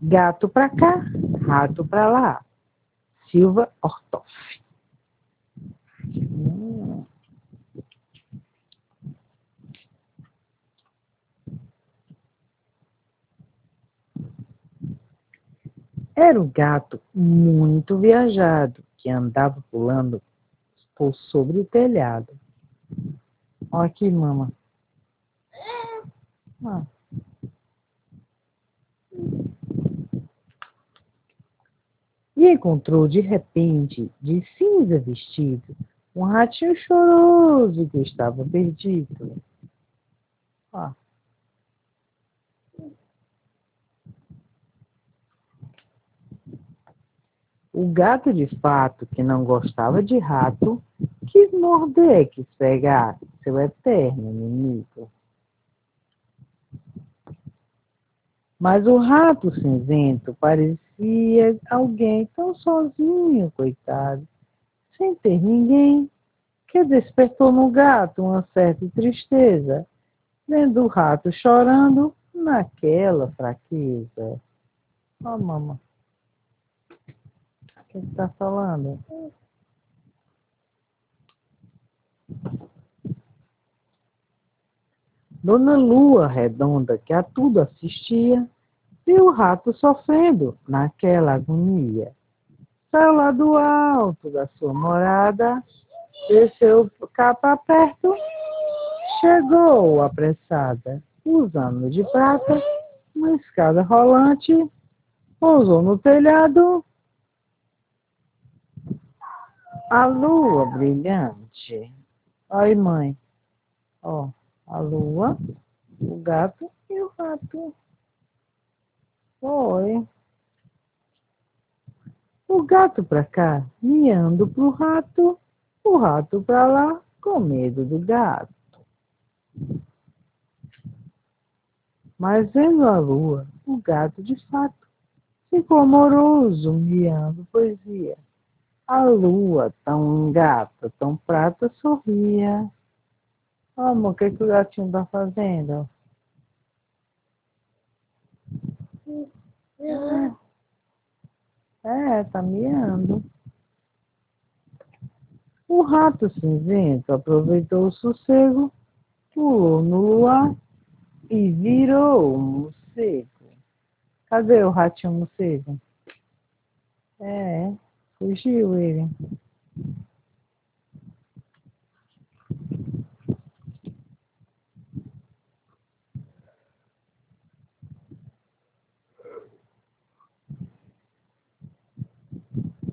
Gato pra cá, rato pra lá. Silva Ortoff. Hum. Era um gato muito viajado que andava pulando por sobre o telhado. Olha aqui, mama. Ah. Encontrou de repente, de cinza vestido, um ratinho choroso que estava perdido. Ó. O gato de fato, que não gostava de rato, quis morder, quis pegar seu eterno inimigo. Mas o rato cinzento parecia alguém tão sozinho, coitado, sem ter ninguém, que despertou no gato uma certa tristeza, vendo o rato chorando naquela fraqueza. Ó, oh, mamãe que está falando? Dona Lua Redonda, que a tudo assistia, viu o rato sofrendo naquela agonia. Saiu lá do alto da sua morada, desceu cá para perto, chegou apressada, usando de prata uma escada rolante, pousou no telhado a lua brilhante. Oi, mãe. Ó, a lua, o gato e o rato. Oi. O gato pra cá, miando pro rato, o rato pra lá, com medo do gato. Mas vendo a lua, o gato de fato ficou amoroso, miando poesia. A lua, tão gata, tão prata, sorria. Amor, o que, que o gatinho tá fazendo? É, tá miando. O rato cinzento aproveitou o sossego, pulou no luar e virou um morcego. Cadê o ratinho morcego? É. Fugiu ele.